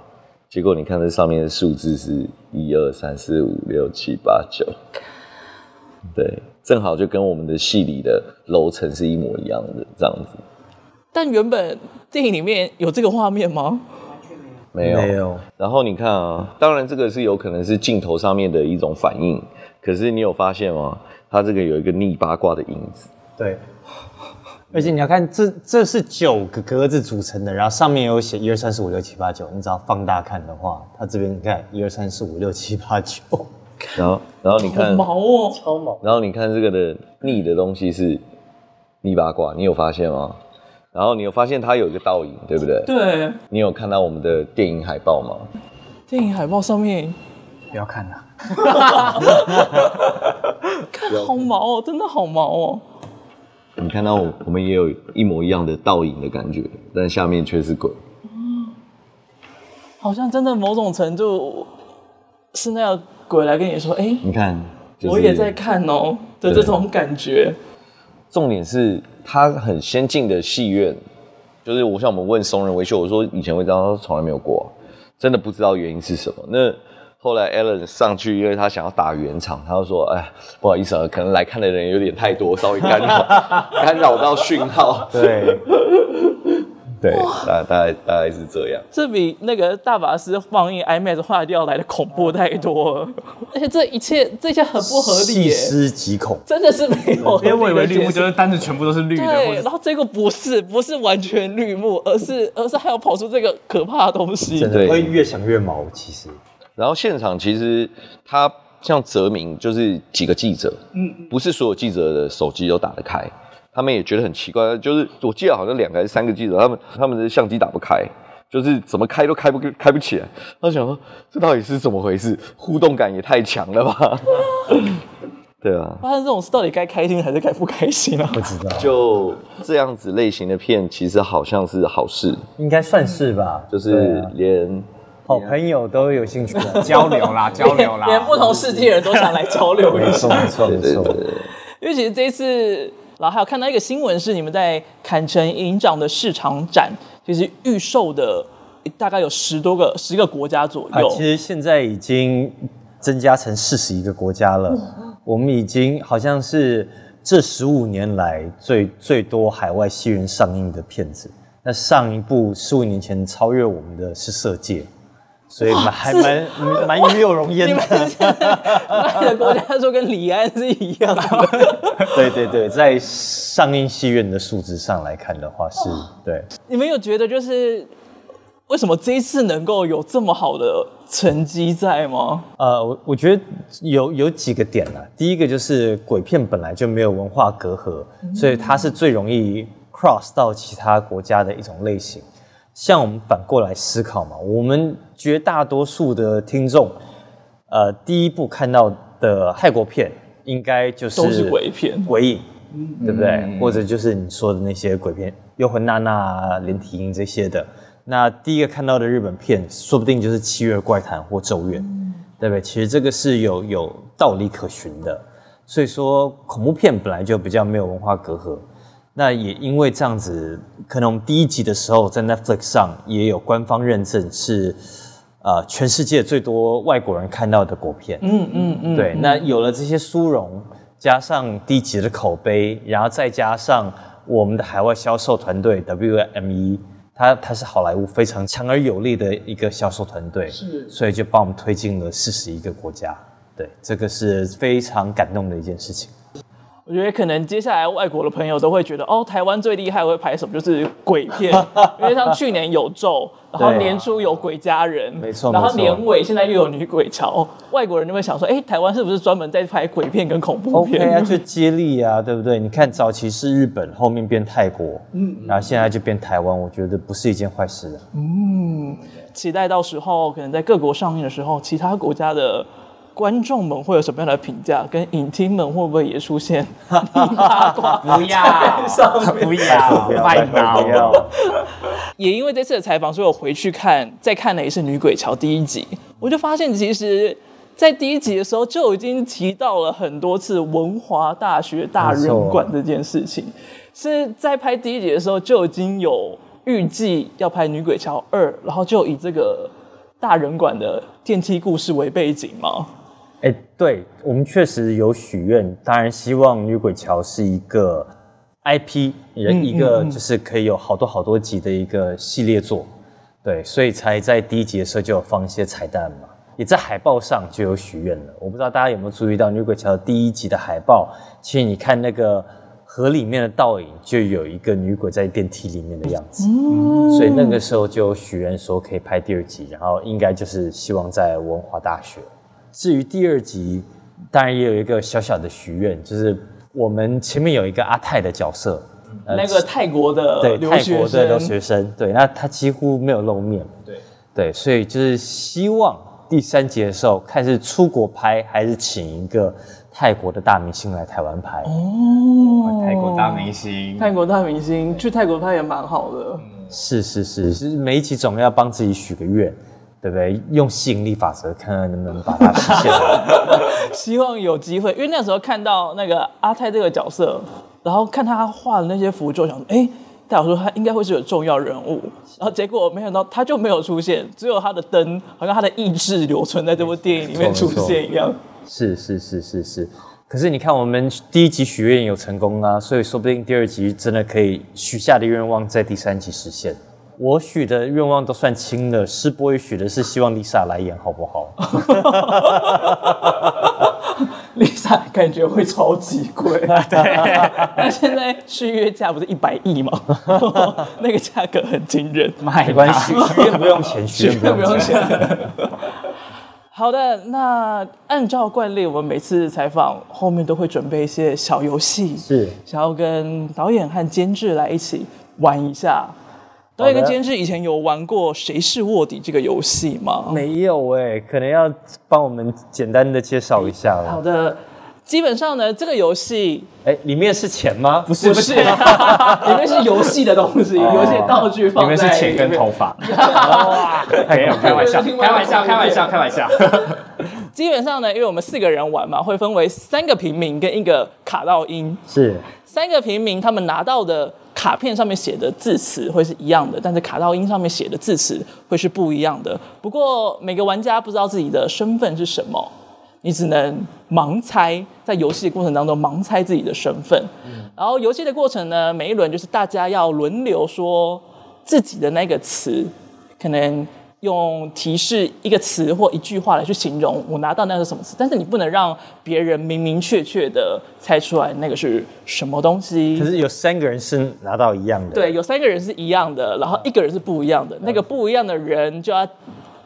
结果你看这上面的数字是一二三四五六七八九，对。正好就跟我们的戏里的楼层是一模一样的这样子，但原本电影里面有这个画面吗？没有，没有。然后你看啊，当然这个是有可能是镜头上面的一种反应，可是你有发现吗？它这个有一个逆八卦的影子。对，而且你要看这这是九个格子组成的，然后上面有写一二三四五六七八九，你只要放大看的话，它这边你看一二三四五六七八九。然后，然后你看，毛哦，超毛。然后你看这个的逆的东西是逆八卦，你有发现吗？然后你有发现它有一个倒影，对不对？对。你有看到我们的电影海报吗？电影海报上面不要看了，<laughs> 看好毛哦，真的好毛哦。你看到我我们也有一模一样的倒影的感觉，但下面却是鬼。嗯，好像真的某种程度是那样。鬼来跟你说：“哎、欸，你看，就是、我也在看哦的这种感觉。重点是它很先进的戏院，就是我像我们问松仁维修，我说以前会这样，他说从来没有过，真的不知道原因是什么。那后来 Alan 上去，因为他想要打圆场，他就说：“哎，不好意思啊，可能来看的人有点太多，稍微干扰 <laughs> 干扰到讯号。”对。对，大大概大概是这样。这比那个大法师放映 IMAX 坏掉来的恐怖太多了，<laughs> 而且这一切这些很不合理，细思极恐，真的是没有。因为我以为绿幕就是单子全部都是绿的，对，然后这个不是不是完全绿幕，而是而是还要跑出这个可怕的东西，真的会越想越毛。其实，然后现场其实他像泽明就是几个记者，嗯，不是所有记者的手机都打得开。他们也觉得很奇怪，就是我记得好像两个还是三个记者，他们他们的相机打不开，就是怎么开都开不开不起来。他想说，这到底是怎么回事？互动感也太强了吧？<laughs> 对啊，发生这种事到底该开心还是该不开心啊？不知道。就这样子类型的片，其实好像是好事，应该算是吧。就是连好朋友都有兴趣的交流啦，<laughs> 交流啦，连不同世界人都想来交流一下。没错没错，因为其实这一次。然后还有看到一个新闻，是你们在坎城影展的市场展，其实预售的大概有十多个、十个国家左右。其实现在已经增加成四十一个国家了。我们已经好像是这十五年来最最多海外戏院上映的片子。那上一部十五年前超越我们的是《色戒》。所以蛮还蛮蛮与有荣焉的。那个国家说跟李安是一样的。<laughs> 对对对，在上映戏院的数值上来看的话，是对。你们有觉得就是为什么这一次能够有这么好的成绩在吗？呃，我我觉得有有几个点呢、啊。第一个就是鬼片本来就没有文化隔阂，所以它是最容易 cross 到其他国家的一种类型。像我们反过来思考嘛，我们绝大多数的听众，呃，第一部看到的泰国片应该就是都是鬼片，鬼影，对不对？嗯、或者就是你说的那些鬼片，幽魂娜娜、连体婴这些的。那第一个看到的日本片，说不定就是《七月怪谈》或《咒怨》，嗯，对不对？其实这个是有有道理可循的。所以说，恐怖片本来就比较没有文化隔阂。那也因为这样子，可能我们第一集的时候在 Netflix 上也有官方认证是，呃，全世界最多外国人看到的国片。嗯嗯嗯。对，那有了这些殊荣，加上第一集的口碑，然后再加上我们的海外销售团队 WME，它它是好莱坞非常强而有力的一个销售团队，是，所以就帮我们推进了四十一个国家。对，这个是非常感动的一件事情。我觉得可能接下来外国的朋友都会觉得，哦，台湾最厉害会拍什么？就是鬼片，<laughs> 因为像去年有咒，然后年初有鬼家人，没错，然后年尾现在又有女鬼潮，外国人就会想说，哎，台湾是不是专门在拍鬼片跟恐怖片？OK 啊，就接力啊，对不对？你看早期是日本，后面变泰国，嗯，然后现在就变台湾，我觉得不是一件坏事的。嗯，期待到时候可能在各国上映的时候，其他国家的。观众们会有什么样的评价？跟影厅们会不会也出现 <laughs> 八卦？不要，不要，拜托不要。也因为这次的采访，所以我回去看，再看了一次《女鬼桥》第一集，我就发现，其实，在第一集的时候就已经提到了很多次文华大学大人馆这件事情，是在拍第一集的时候就已经有预计要拍《女鬼桥二》，然后就以这个大人馆的电梯故事为背景吗？哎，对，我们确实有许愿，当然希望《女鬼桥》是一个 IP，人一个就是可以有好多好多集的一个系列作，对，所以才在第一集的时候就有放一些彩蛋嘛，也在海报上就有许愿了。我不知道大家有没有注意到《女鬼桥》第一集的海报，其实你看那个河里面的倒影，就有一个女鬼在电梯里面的样子，嗯，所以那个时候就有许愿说可以拍第二集，然后应该就是希望在文华大学。至于第二集，当然也有一个小小的许愿，就是我们前面有一个阿泰的角色，那个泰国的对泰国的留学生，对，那他几乎没有露面，对。对，所以就是希望第三集的时候，看是出国拍还是请一个泰国的大明星来台湾拍。哦，泰国大明星，泰国大明星去泰国拍也蛮好的，是是是，是每一集总要帮自己许个愿。对不对？用吸引力法则，看看能不能把它实现。<laughs> 希望有机会，因为那时候看到那个阿泰这个角色，然后看他画的那些符咒，想说，哎，代表说他应该会是有重要人物，然后结果没想到他就没有出现，只有他的灯，好像他的意志留存在这部电影里面出现一样。<laughs> 是是是是是，可是你看我们第一集许愿有成功啊，所以说不定第二集真的可以许下的愿望在第三集实现。我许的愿望都算轻的，施波也许的是希望 Lisa 来演，好不好？？Lisa 感觉会超级贵，<laughs> 对。那现在续约价不是一百亿吗？<laughs> 那个价格很惊人。没关系，<laughs> 许愿不用钱，许愿不用钱。好的，那按照惯例，我们每次采访后面都会准备一些小游戏，是想要跟导演和监制来一起玩一下。导演跟监制以前有玩过《谁是卧底》这个游戏吗？没有哎、欸，可能要帮我们简单的介绍一下了。好的，基本上呢，这个游戏，哎，里面是钱吗？不是，不是，<laughs> 里面是游戏的东西，游戏道具放在里面。是钱跟头发。<laughs> 没有，开玩笑，开玩笑，开玩笑，<laughs> 开玩笑。基本上呢，因为我们四个人玩嘛，会分为三个平民跟一个卡道音。是三个平民，他们拿到的。卡片上面写的字词会是一样的，但是卡到音上面写的字词会是不一样的。不过每个玩家不知道自己的身份是什么，你只能盲猜，在游戏的过程当中盲猜自己的身份。嗯、然后游戏的过程呢，每一轮就是大家要轮流说自己的那个词，可能。用提示一个词或一句话来去形容我拿到那是什么词，但是你不能让别人明明确确的猜出来那个是什么东西。可是有三个人是拿到一样的。对，有三个人是一样的，然后一个人是不一样的。那个不一样的人就要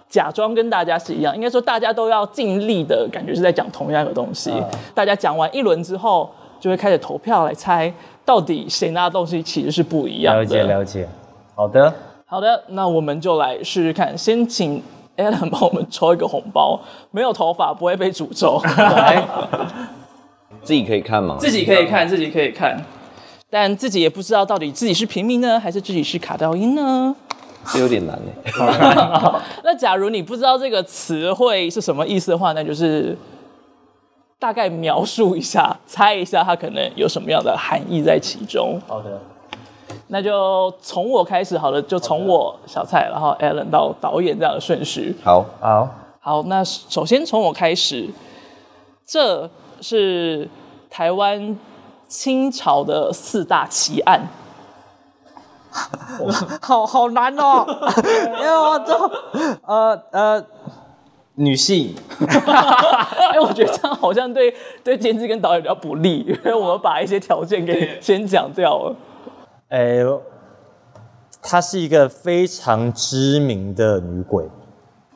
假装跟大家是一样，应该说大家都要尽力的感觉是在讲同样的东西。大家讲完一轮之后，就会开始投票来猜到底谁拿的东西其实是不一样的。了解了解，好的。好的，那我们就来试试看。先请 Alan 帮我们抽一个红包，没有头发不会被诅咒。来，<laughs> 自己可以看吗？自己可以看，自己可以看，但自己也不知道到底自己是平民呢，还是自己是卡道音呢？这有点难耶。<laughs> 那假如你不知道这个词汇是什么意思的话，那就是大概描述一下，猜一下它可能有什么样的含义在其中。好的。那就从我开始好了，就从我小蔡，然后 Alan 到导演这样的顺序。好，好，好。那首先从我开始，这是台湾清朝的四大奇案。<laughs> 好好难哦，因为我这呃呃女性。<laughs> 哎，我觉得这样好像对对监制跟导演比较不利，因为我们把一些条件给先讲掉了。哎，她是一个非常知名的女鬼。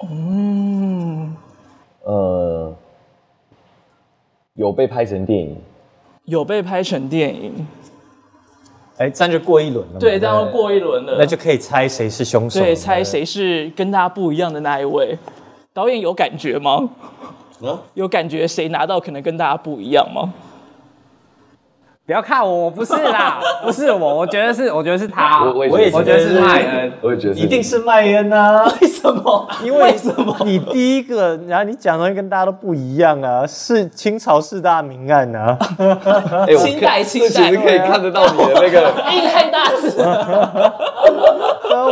嗯，呃，有被拍成电影，有被拍成电影。哎，这样就过一轮了。对，这样就过一轮了。那就可以猜谁是凶手。对，猜谁是跟大家不一样的那一位。导演有感觉吗？啊？有感觉谁拿到可能跟大家不一样吗？不要看我，我不是啦，<laughs> 不是我，我觉得是，我觉得是他，我，我也觉得是麦恩，我也觉得一定是麦恩啊！<laughs> 为什么？因为，什么？你第一个，然后你讲的跟大家都不一样啊，是清朝四大名案啊，欸、<laughs> 清代清代，其实可以看得到你的那个，印太大字了。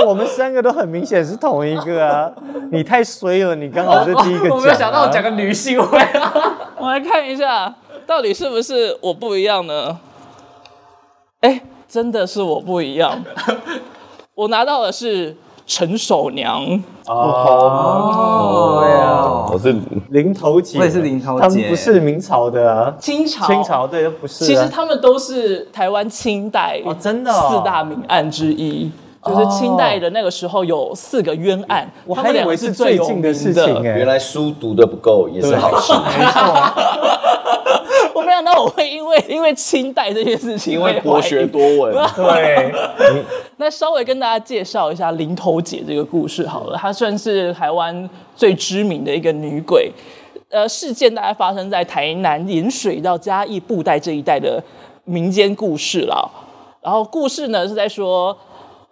我们三个都很明显是同一个啊，你太衰了，你刚好是第一个讲、啊。我没有想到我讲个女性会，啊我来看一下。到底是不是我不一样呢？哎，真的是我不一样。<laughs> 我拿到的是陈守娘。哦，对啊，我是零头姐，我也是林头姐。他们不是明朝的啊，清朝，清朝对，不是。其实他们都是台湾清代哦，真的四大名案之一。就是清代的那个时候有四个冤案，我还以为是最近的事情哎。原来书读的不够也是好事。<laughs> 没错。我没想到我会因为因为清代这件事情，因为博学多闻。<laughs> 对。<laughs> 那稍微跟大家介绍一下林头姐这个故事好了，她算是台湾最知名的一个女鬼。呃，事件大概发生在台南盐水到嘉义布袋这一带的民间故事了。然后故事呢是在说。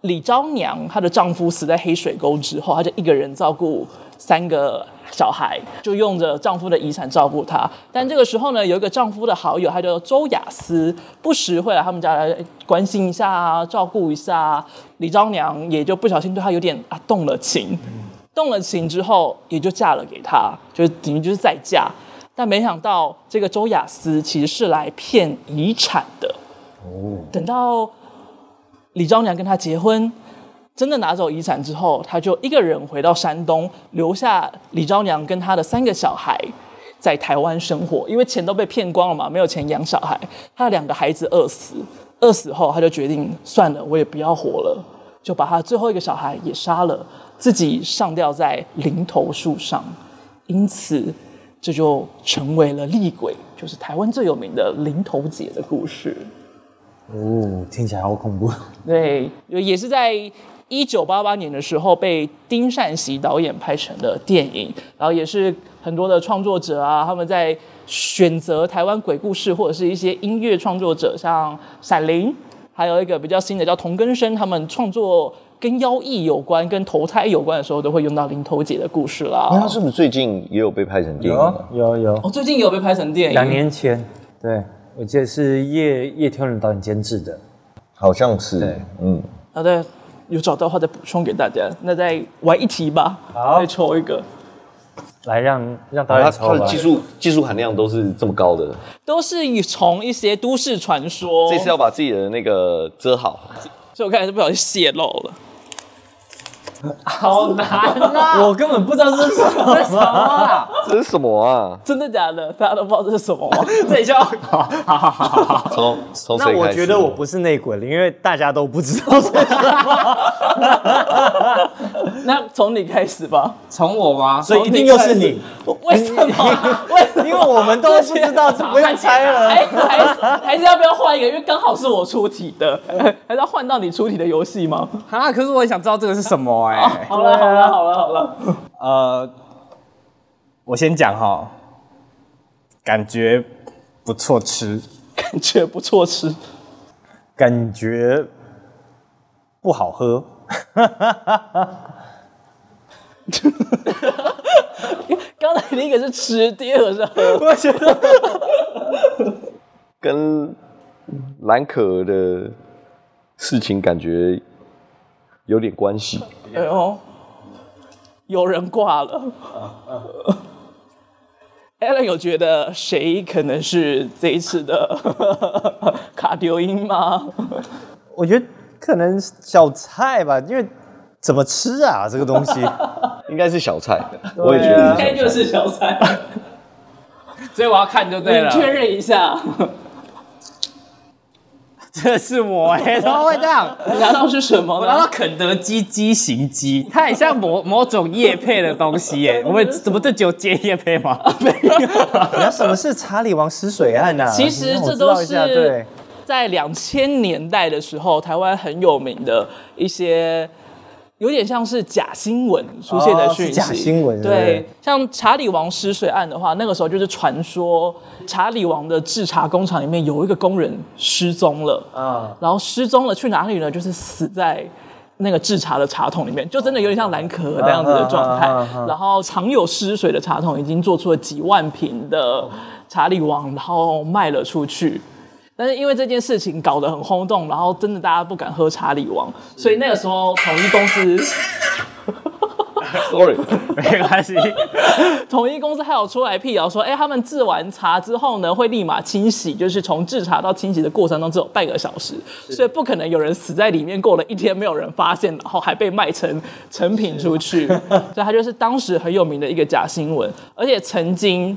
李昭娘，她的丈夫死在黑水沟之后，她就一个人照顾三个小孩，就用着丈夫的遗产照顾她。但这个时候呢，有一个丈夫的好友，他叫周雅思，不时会来他们家来关心一下啊，照顾一下。李昭娘也就不小心对他有点啊动了情，动了情之后，也就嫁了给他，就等于就是再嫁。但没想到，这个周雅思其实是来骗遗产的。哦，等到李昭娘跟他结婚。真的拿走遗产之后，他就一个人回到山东，留下李昭娘跟他的三个小孩在台湾生活。因为钱都被骗光了嘛，没有钱养小孩，他的两个孩子饿死，饿死后他就决定算了，我也不要活了，就把他最后一个小孩也杀了，自己上吊在林头树上。因此，这就成为了厉鬼，就是台湾最有名的林头姐的故事。哦，听起来好恐怖。对，也是在。一九八八年的时候，被丁善玺导演拍成的电影，然后也是很多的创作者啊，他们在选择台湾鬼故事，或者是一些音乐创作者，像闪灵，还有一个比较新的叫童根生，他们创作跟妖异有关、跟投胎有关的时候，都会用到林头姐的故事啦。那他是不是最近也有被拍成电影？有有有。哦，最近也有被拍成电影。两年前，对，我记得是叶叶天伦导演监制的，好像是。对，嗯，好的。有找到的话再补充给大家，那再玩一题吧，好，再抽一个，来让让大家抽吧。他的技术技术含量都是这么高的，都是从一些都市传说。这次要把自己的那个遮好，所以我刚才是不小心泄露了。好难啊！<laughs> 我根本不知道这是什么，这是什么啊？这是什么啊？真的假的？大家都不知道这是什么吗？<laughs> 这一下，好好好好好。从从那我觉得我不是内鬼了，因为大家都不知道是什么。<laughs> 那从你开始吧。从我吗？所以一定又是你？为什么？为 <laughs> 因为我们都不知道，不用猜了。还还还是要不要换一个？因为刚好是我出题的，还是要换到你出题的游戏吗？啊！可是我也想知道这个是什么哎。好了好了好了好了，呃，我先讲哈，感觉不错吃，感觉不错吃，感觉不好喝。<laughs> 刚才第一个是吃，第二个是喝，我觉得跟蓝可儿的事情感觉有点关系。哎呦，有人挂了。Alan 有觉得谁可能是这一次的 <laughs> 卡丢音吗？我觉得可能小菜吧，因为怎么吃啊？这个东西 <laughs> 应该是小菜，我也觉得应该就是小菜。<laughs> 所以我要看就对了，确认一下。<laughs> 这是我哎、欸，<laughs> 怎么会这样？你拿到是什么？我拿到肯德基畸形鸡，它很像某某种叶配的东西耶、<laughs> 欸。我们怎么这只有接叶配吗？没有。那什么是查理王失水案呢、啊？其实这都是在两千年代的时候，台湾很有名的一些。有点像是假新闻出现的讯息，假新闻。对，像查理王失水案的话，那个时候就是传说查理王的制茶工厂里面有一个工人失踪了啊，然后失踪了去哪里呢？就是死在那个制茶的茶桶里面，就真的有点像蓝可儿那样子的状态。然后藏有失水的茶桶已经做出了几万瓶的查理王，然后卖了出去。但是因为这件事情搞得很轰动，然后真的大家不敢喝查理王，所以那个时候统一公司，<laughs> sorry，没关系，<laughs> 统一公司还有出来辟谣说，哎，他们制完茶之后呢，会立马清洗，就是从制茶到清洗的过程中只有半个小时，所以不可能有人死在里面，过了一天没有人发现，然后还被卖成成品出去，所以它就是当时很有名的一个假新闻，而且曾经。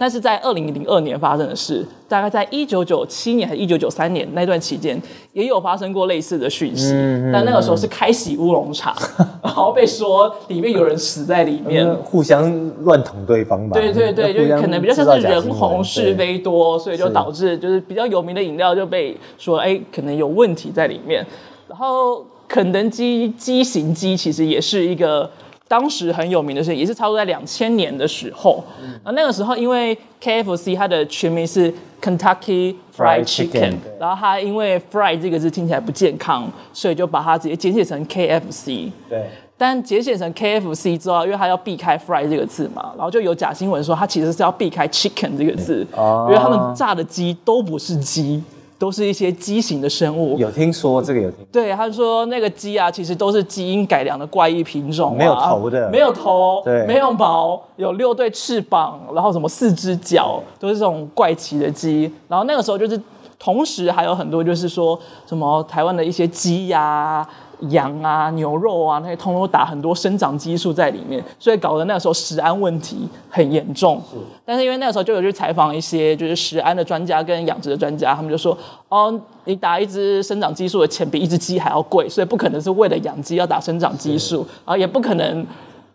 但是在二零零二年发生的事，大概在一九九七年还是一九九三年那段期间，也有发生过类似的讯息。嗯嗯、但那个时候是开洗乌龙茶，<laughs> 然后被说里面有人死在里面，嗯、互相乱捅对方吧。对对对，就可能比较像是人红是非多，所以就导致就是比较有名的饮料就被说哎可能有问题在里面。然后肯德基畸形鸡其实也是一个。当时很有名的是，也是差不多在两千年的时候。啊，那个时候因为 KFC 它的全名是 Kentucky Fried Chicken，然后它因为 Fried 这个字听起来不健康，所以就把它直接简写成 KFC。对。但简写成 KFC 之后，因为它要避开 fry 这个字嘛，然后就有假新闻说它其实是要避开 chicken 这个字，嗯、因为他们炸的鸡都不是鸡。都是一些畸形的生物，有听说这个有听说。对，他说那个鸡啊，其实都是基因改良的怪异品种，啊，没有头的，没有头，对，没有毛，有六对翅膀，然后什么四只脚，都是这种怪奇的鸡。然后那个时候就是，同时还有很多就是说什么台湾的一些鸡呀，啊。羊啊、牛肉啊，那些通通打很多生长激素在里面，所以搞得那个时候食安问题很严重。是，但是因为那个时候就有去采访一些就是食安的专家跟养殖的专家，他们就说：哦，你打一只生长激素的钱比一只鸡还要贵，所以不可能是为了养鸡要打生长激素，啊也不可能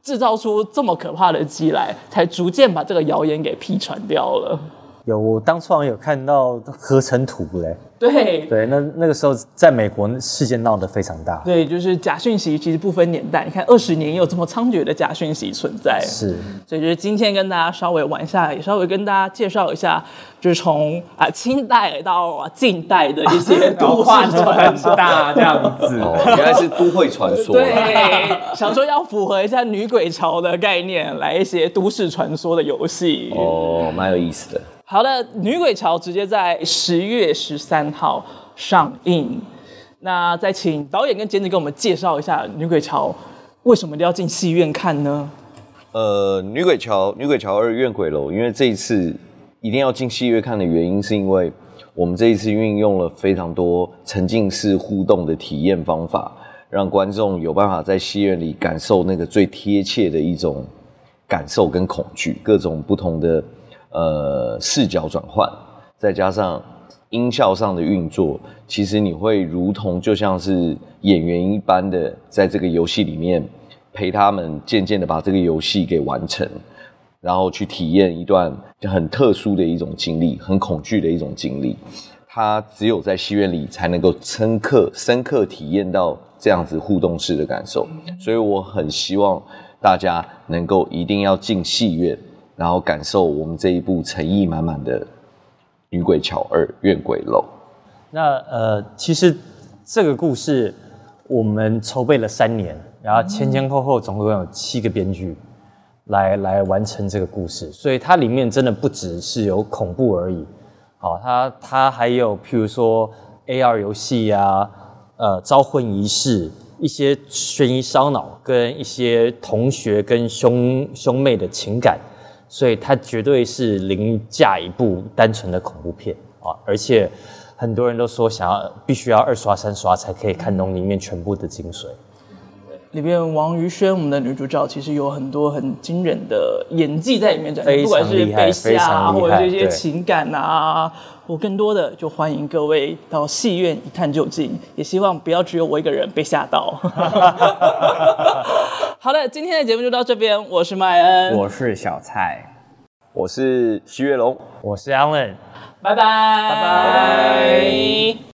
制造出这么可怕的鸡来，才逐渐把这个谣言给辟传掉了。有，我当初好像有看到合成图嘞。对对，那那个时候在美国事件闹得非常大。对，就是假讯息其实不分年代，你看二十年也有这么猖獗的假讯息存在。是，所以就是今天跟大家稍微玩一下，也稍微跟大家介绍一下，就是从啊清代到近代的一些 <laughs> 都市传说大这样子。哦，原来是都会传说。对，想说要符合一下女鬼潮的概念，来一些都市传说的游戏。哦，蛮有意思的。好的，《女鬼桥》直接在十月十三号上映。那再请导演跟监制给我们介绍一下《女鬼桥》为什么一定要进戏院看呢？呃，《女鬼桥》《女鬼桥二怨鬼楼》，因为这一次一定要进戏院看的原因，是因为我们这一次运用了非常多沉浸式互动的体验方法，让观众有办法在戏院里感受那个最贴切的一种感受跟恐惧，各种不同的。呃，视角转换，再加上音效上的运作，其实你会如同就像是演员一般的，在这个游戏里面陪他们渐渐的把这个游戏给完成，然后去体验一段很特殊的一种经历，很恐惧的一种经历。他只有在戏院里才能够深刻、深刻体验到这样子互动式的感受，所以我很希望大家能够一定要进戏院。然后感受我们这一部诚意满满的《女鬼桥二怨鬼楼》。那呃，其实这个故事我们筹备了三年，然后前前后后总共有七个编剧来来完成这个故事，所以它里面真的不只是有恐怖而已。好，它它还有譬如说 AR 游戏啊，呃，招魂仪式，一些悬疑烧脑，跟一些同学跟兄兄妹的情感。所以它绝对是凌驾一部单纯的恐怖片啊！而且很多人都说想要必须要二刷三刷才可以看懂里面全部的精髓。里面王于萱我们的女主角其实有很多很惊人的演技在里面展，不管是被吓或者这些情感啊，我更多的，就欢迎各位到戏院一探究竟。也希望不要只有我一个人被吓到。<laughs> 好的，今天的节目就到这边。我是麦恩，我是小蔡，我是徐月龙，我是 Alan，拜拜，拜拜。